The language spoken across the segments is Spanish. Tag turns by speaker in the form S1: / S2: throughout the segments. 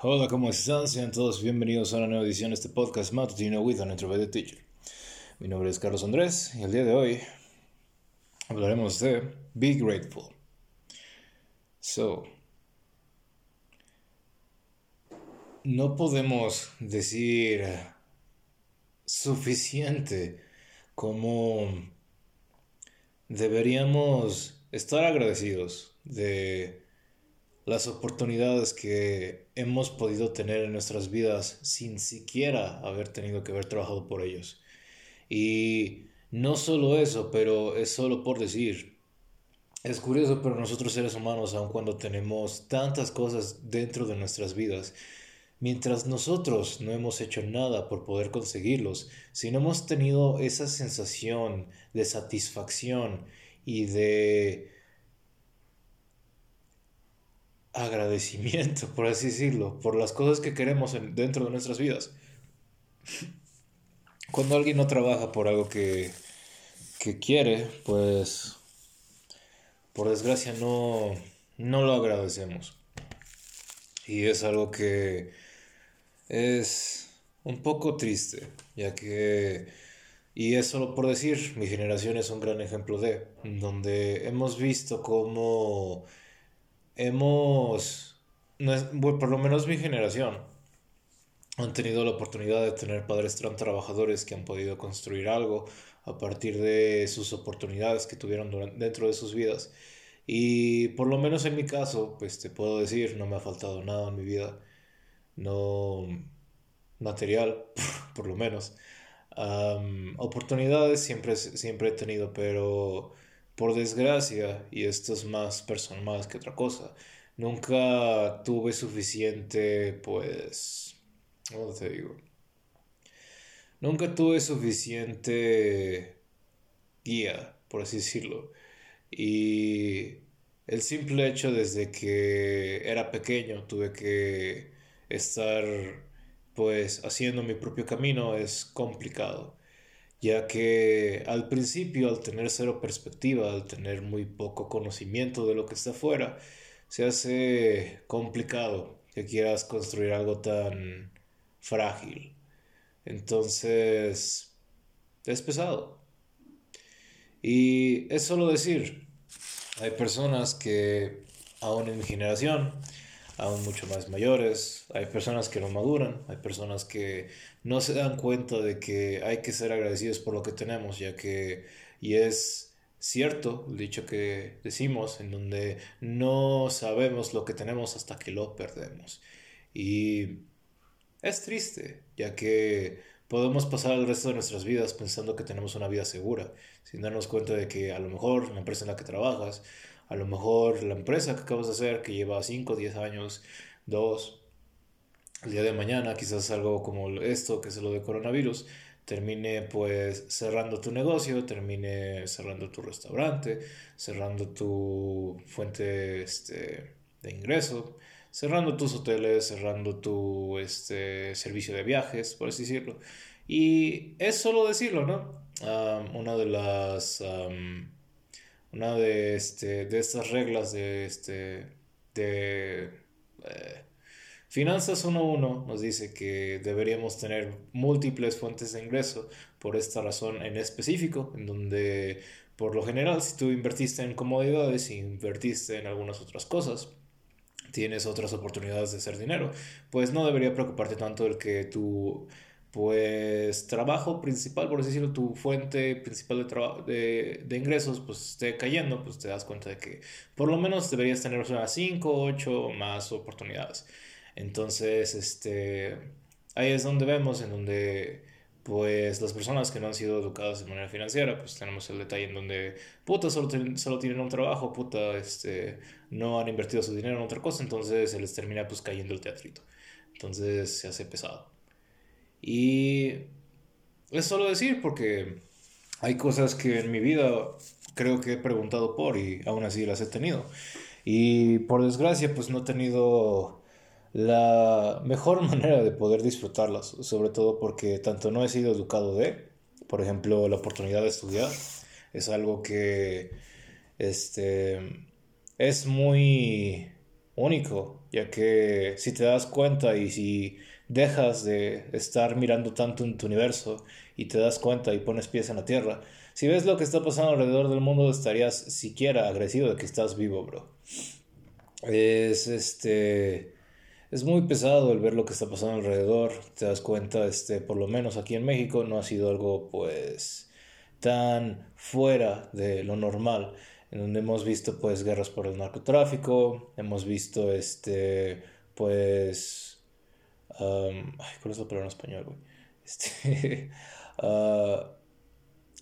S1: Hola, ¿cómo están? Sean todos bienvenidos a una nueva edición de este podcast matutino with an introverted teacher. Mi nombre es Carlos Andrés y el día de hoy hablaremos de Be Grateful. So, no podemos decir suficiente como deberíamos estar agradecidos de las oportunidades que hemos podido tener en nuestras vidas sin siquiera haber tenido que haber trabajado por ellos. Y no solo eso, pero es solo por decir. Es curioso, pero nosotros seres humanos, aun cuando tenemos tantas cosas dentro de nuestras vidas, mientras nosotros no hemos hecho nada por poder conseguirlos, si no hemos tenido esa sensación de satisfacción y de agradecimiento, por así decirlo, por las cosas que queremos dentro de nuestras vidas. Cuando alguien no trabaja por algo que, que quiere, pues por desgracia no, no lo agradecemos. Y es algo que es un poco triste, ya que, y es solo por decir, mi generación es un gran ejemplo de, donde hemos visto cómo hemos, por lo menos mi generación, han tenido la oportunidad de tener padres tan trabajadores que han podido construir algo a partir de sus oportunidades que tuvieron dentro de sus vidas. Y por lo menos en mi caso, pues te puedo decir, no me ha faltado nada en mi vida. No material, por lo menos. oportunidades siempre, siempre he tenido, pero por desgracia, y esto es más personal que otra cosa, nunca tuve suficiente, pues, ¿cómo te digo? Nunca tuve suficiente guía, por así decirlo. Y el simple hecho desde que era pequeño tuve que estar pues haciendo mi propio camino es complicado ya que al principio, al tener cero perspectiva, al tener muy poco conocimiento de lo que está afuera, se hace complicado que quieras construir algo tan frágil. Entonces, es pesado. Y es solo decir, hay personas que, aún en mi generación, aún mucho más mayores, hay personas que no maduran, hay personas que no se dan cuenta de que hay que ser agradecidos por lo que tenemos, ya que, y es cierto el dicho que decimos, en donde no sabemos lo que tenemos hasta que lo perdemos. Y es triste, ya que podemos pasar el resto de nuestras vidas pensando que tenemos una vida segura, sin darnos cuenta de que a lo mejor la empresa en la que trabajas, a lo mejor la empresa que acabas de hacer, que lleva 5, 10 años, 2, el día de mañana, quizás algo como esto, que es lo de coronavirus, termine pues cerrando tu negocio, termine cerrando tu restaurante, cerrando tu fuente este, de ingreso, cerrando tus hoteles, cerrando tu este, servicio de viajes, por así decirlo. Y es solo decirlo, ¿no? una de las una de, este, de estas reglas de, este, de eh, Finanzas 1.1 nos dice que deberíamos tener múltiples fuentes de ingreso por esta razón en específico, en donde por lo general si tú invertiste en comodidades y invertiste en algunas otras cosas, tienes otras oportunidades de hacer dinero, pues no debería preocuparte tanto el que tú pues trabajo principal, por decirlo, tu fuente principal de, de, ingresos, pues esté cayendo, pues te das cuenta de que por lo menos deberías tener unas 5, 8 más oportunidades. Entonces, este, ahí es donde vemos, en donde pues las personas que no han sido educadas de manera financiera, pues tenemos el detalle en donde, puta, solo, solo tienen un trabajo, puta, este, no han invertido su dinero en otra cosa, entonces se les termina pues cayendo el teatrito. Entonces se hace pesado. Y es solo decir porque hay cosas que en mi vida creo que he preguntado por y aún así las he tenido. Y por desgracia pues no he tenido la mejor manera de poder disfrutarlas, sobre todo porque tanto no he sido educado de, por ejemplo, la oportunidad de estudiar, es algo que este, es muy único, ya que si te das cuenta y si dejas de estar mirando tanto en tu universo y te das cuenta y pones pies en la tierra, si ves lo que está pasando alrededor del mundo estarías siquiera agradecido de que estás vivo, bro. Es este es muy pesado el ver lo que está pasando alrededor, te das cuenta, este, por lo menos aquí en México no ha sido algo pues tan fuera de lo normal, en donde hemos visto pues guerras por el narcotráfico, hemos visto este pues um, ay, ¿cuál es la español, güey? Este, uh,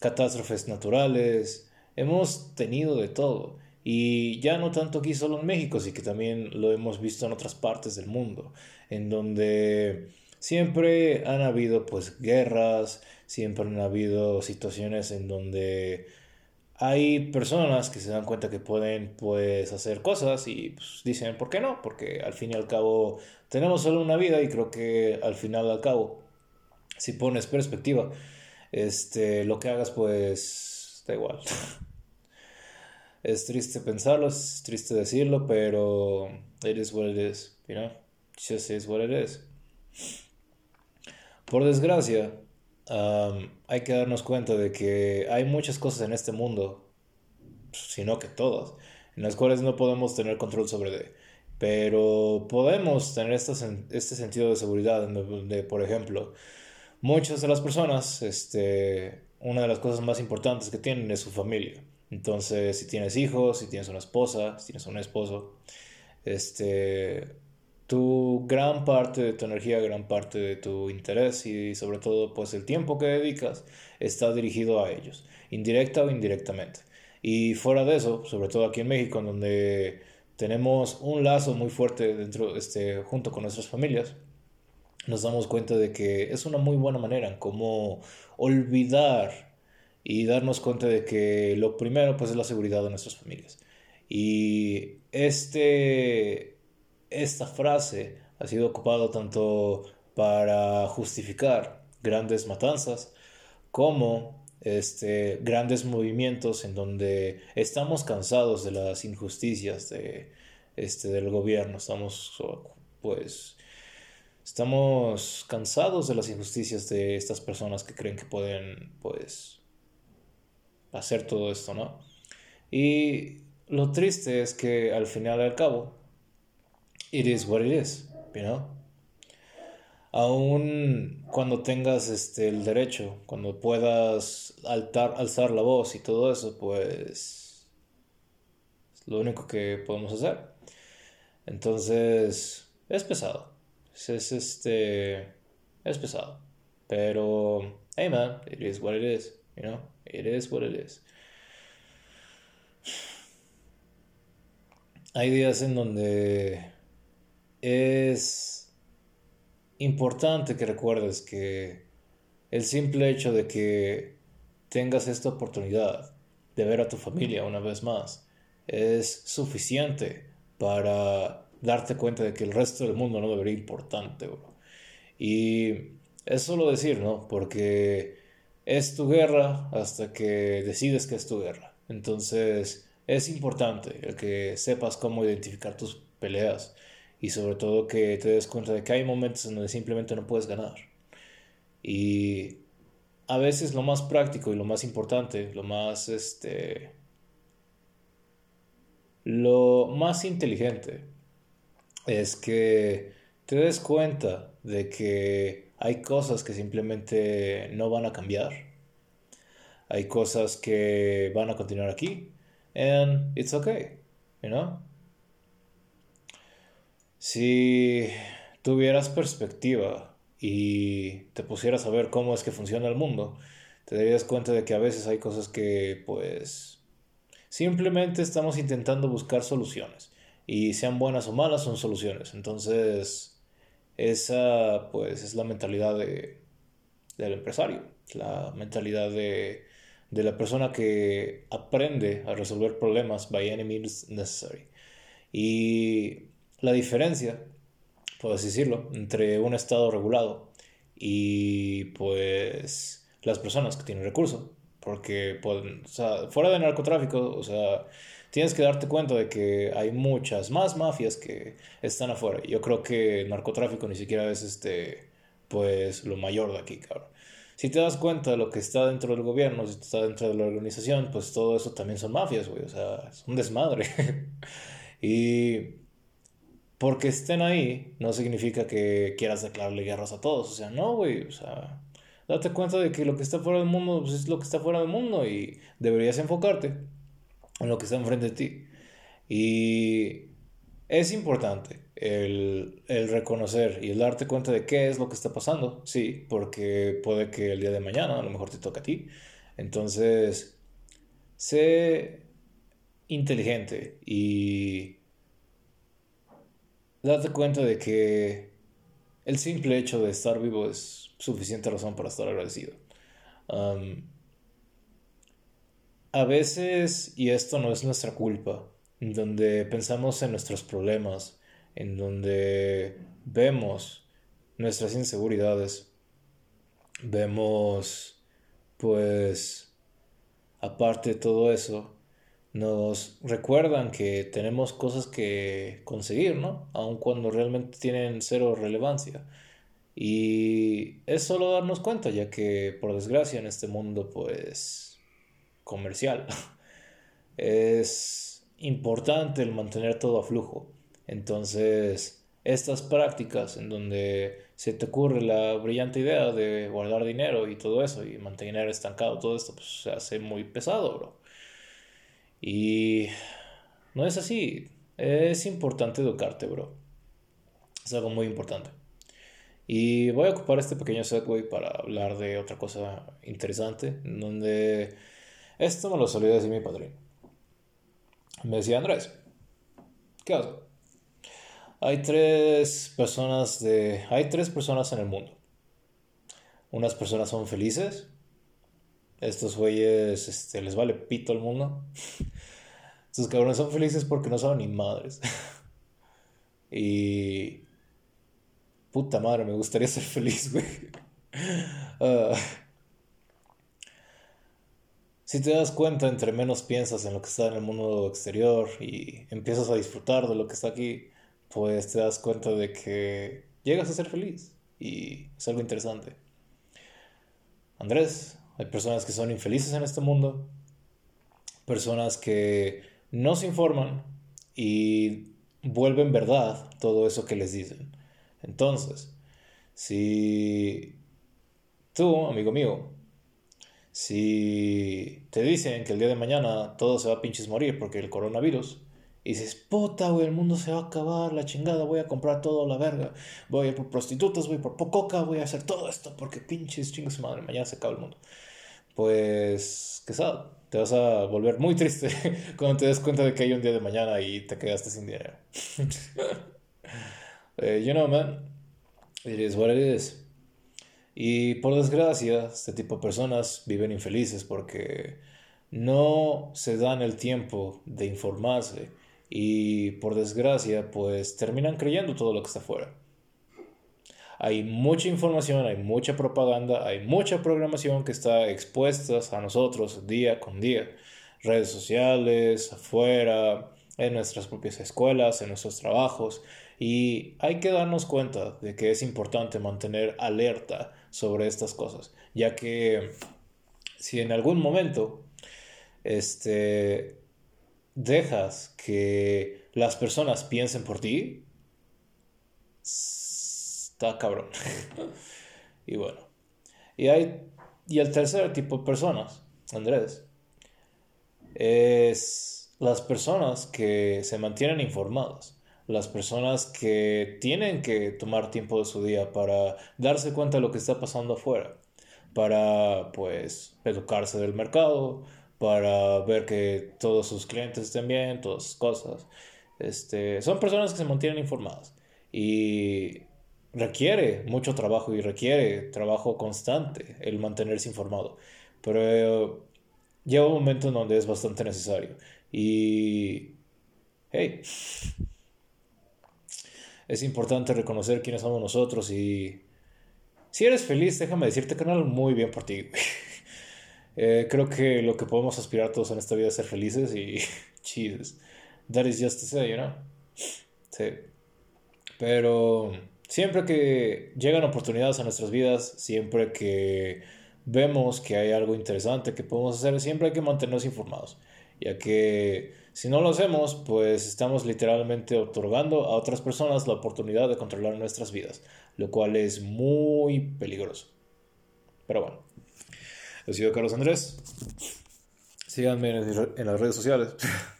S1: catástrofes naturales, hemos tenido de todo. Y ya no tanto aquí solo en México, sino que también lo hemos visto en otras partes del mundo, en donde siempre han habido pues guerras, siempre han habido situaciones en donde hay personas que se dan cuenta que pueden pues hacer cosas y pues, dicen, ¿por qué no? Porque al fin y al cabo tenemos solo una vida y creo que al final al cabo, si pones perspectiva, este, lo que hagas pues da igual. es triste pensarlo, es triste decirlo, pero it is what it is, you know? Just is what it is. Por desgracia, um, hay que darnos cuenta de que hay muchas cosas en este mundo, sino que todas, en las cuales no podemos tener control sobre de. Pero podemos tener este, este sentido de seguridad, donde, por ejemplo, muchas de las personas, este, una de las cosas más importantes que tienen es su familia. Entonces, si tienes hijos, si tienes una esposa, si tienes un esposo, este, tu gran parte de tu energía, gran parte de tu interés y sobre todo pues el tiempo que dedicas está dirigido a ellos, indirecta o indirectamente. Y fuera de eso, sobre todo aquí en México, en donde tenemos un lazo muy fuerte dentro, este, junto con nuestras familias, nos damos cuenta de que es una muy buena manera en cómo olvidar y darnos cuenta de que lo primero pues es la seguridad de nuestras familias. Y este, esta frase ha sido ocupada tanto para justificar grandes matanzas como este, grandes movimientos en donde estamos cansados de las injusticias de, este, del gobierno, estamos pues estamos cansados de las injusticias de estas personas que creen que pueden pues hacer todo esto, ¿no? Y lo triste es que al final y al cabo, it is what it is, you know? Aún cuando tengas este, el derecho, cuando puedas altar, alzar la voz y todo eso, pues es lo único que podemos hacer. Entonces, es pesado. Es, este, es pesado. Pero, hey man, it is what it is, you know? It is what it is. Hay días en donde es importante que recuerdes que el simple hecho de que tengas esta oportunidad de ver a tu familia una vez más es suficiente para darte cuenta de que el resto del mundo no debería importante, Y es solo decir, ¿no? Porque es tu guerra hasta que decides que es tu guerra. Entonces es importante el que sepas cómo identificar tus peleas y sobre todo que te des cuenta de que hay momentos en donde simplemente no puedes ganar. Y a veces lo más práctico y lo más importante, lo más este lo más inteligente es que te des cuenta de que hay cosas que simplemente no van a cambiar. Hay cosas que van a continuar aquí. And it's okay, you know? Si tuvieras perspectiva y te pusieras a ver cómo es que funciona el mundo, te darías cuenta de que a veces hay cosas que pues simplemente estamos intentando buscar soluciones y sean buenas o malas son soluciones. Entonces, esa pues es la mentalidad de, del empresario, la mentalidad de, de la persona que aprende a resolver problemas by any means necessary. Y la diferencia, puedes decirlo, entre un estado regulado y pues las personas que tienen recursos, porque fuera de narcotráfico, o sea, tienes que darte cuenta de que hay muchas más mafias que están afuera. Yo creo que el narcotráfico ni siquiera es este, pues, lo mayor de aquí, cabrón. Si te das cuenta de lo que está dentro del gobierno, si está dentro de la organización, pues todo eso también son mafias, güey. O sea, es un desmadre. y porque estén ahí no significa que quieras declararle guerras a todos. O sea, no, güey. O sea, date cuenta de que lo que está fuera del mundo pues, es lo que está fuera del mundo y deberías enfocarte en lo que está enfrente de ti. Y es importante el, el, reconocer y el darte cuenta de qué es lo que está pasando, sí, porque puede que el día de mañana a lo mejor te toque a ti. Entonces, sé inteligente y date cuenta de que el simple hecho de estar vivo es suficiente razón para estar agradecido. a veces, y esto no es nuestra culpa, en donde pensamos en nuestros problemas, en donde vemos nuestras inseguridades, vemos, pues, aparte de todo eso, nos recuerdan que tenemos cosas que conseguir, ¿no? Aun cuando realmente tienen cero relevancia. Y es solo darnos cuenta, ya que por desgracia en este mundo, pues, comercial, es importante el mantener todo a flujo. Entonces, estas prácticas en donde se te ocurre la brillante idea de guardar dinero y todo eso y mantener estancado todo esto, pues se hace muy pesado, bro. Y no es así. Es importante educarte, bro. Es algo muy importante. Y voy a ocupar este pequeño segue para hablar de otra cosa interesante, donde esto me lo solía decir mi padrino. Me decía Andrés, ¿qué hago? Hay tres personas de, hay tres personas en el mundo. Unas personas son felices, estos güeyes este, les vale pito el mundo. Estos cabrones son felices porque no saben ni madres. y. Puta madre, me gustaría ser feliz, güey. Ah. si te das cuenta, entre menos piensas en lo que está en el mundo exterior y empiezas a disfrutar de lo que está aquí, pues te das cuenta de que llegas a ser feliz. Y es algo interesante. Andrés, hay personas que son infelices en este mundo, personas que no se informan y vuelven verdad todo eso que les dicen. Entonces, si tú, amigo mío, si te dicen que el día de mañana todo se va a pinches morir porque el coronavirus, y dices, puta, güey, el mundo se va a acabar, la chingada, voy a comprar todo la verga, voy a ir por prostitutas, voy por pococa, voy a hacer todo esto porque pinches chingas madre, mañana se acaba el mundo pues, qué sabes, te vas a volver muy triste cuando te des cuenta de que hay un día de mañana y te quedaste sin dinero. Eh, you know, man, it is what it is. Y por desgracia, este tipo de personas viven infelices porque no se dan el tiempo de informarse y por desgracia, pues terminan creyendo todo lo que está afuera. Hay mucha información, hay mucha propaganda, hay mucha programación que está expuesta a nosotros día con día. Redes sociales, afuera, en nuestras propias escuelas, en nuestros trabajos. Y hay que darnos cuenta de que es importante mantener alerta sobre estas cosas, ya que si en algún momento este, dejas que las personas piensen por ti, Está cabrón. y bueno. Y hay. Y el tercer tipo de personas, Andrés, es las personas que se mantienen informadas. Las personas que tienen que tomar tiempo de su día para darse cuenta de lo que está pasando afuera. Para, pues, educarse del mercado, para ver que todos sus clientes estén bien, todas sus cosas. Este, son personas que se mantienen informadas. Y requiere mucho trabajo y requiere trabajo constante el mantenerse informado. Pero eh, llega un momento en donde es bastante necesario. Y, hey, es importante reconocer quiénes somos nosotros y si eres feliz, déjame decirte no muy bien por ti. Eh, creo que lo que podemos aspirar todos en esta vida es ser felices y Jesus, that is just to say, you know? Sí. Pero siempre que llegan oportunidades a nuestras vidas, siempre que vemos que hay algo interesante que podemos hacer, siempre hay que mantenernos informados, ya que si no lo hacemos, pues estamos literalmente otorgando a otras personas la oportunidad de controlar nuestras vidas, lo cual es muy peligroso. Pero bueno, he sido Carlos Andrés. Síganme en, las redes sociales.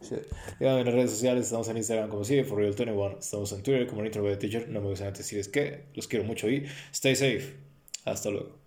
S1: Síganme en las redes sociales. Estamos en Instagram como sigue, for real 21. Estamos en Twitter como Teacher. No me gusta decir es que los quiero mucho y stay safe. Hasta luego.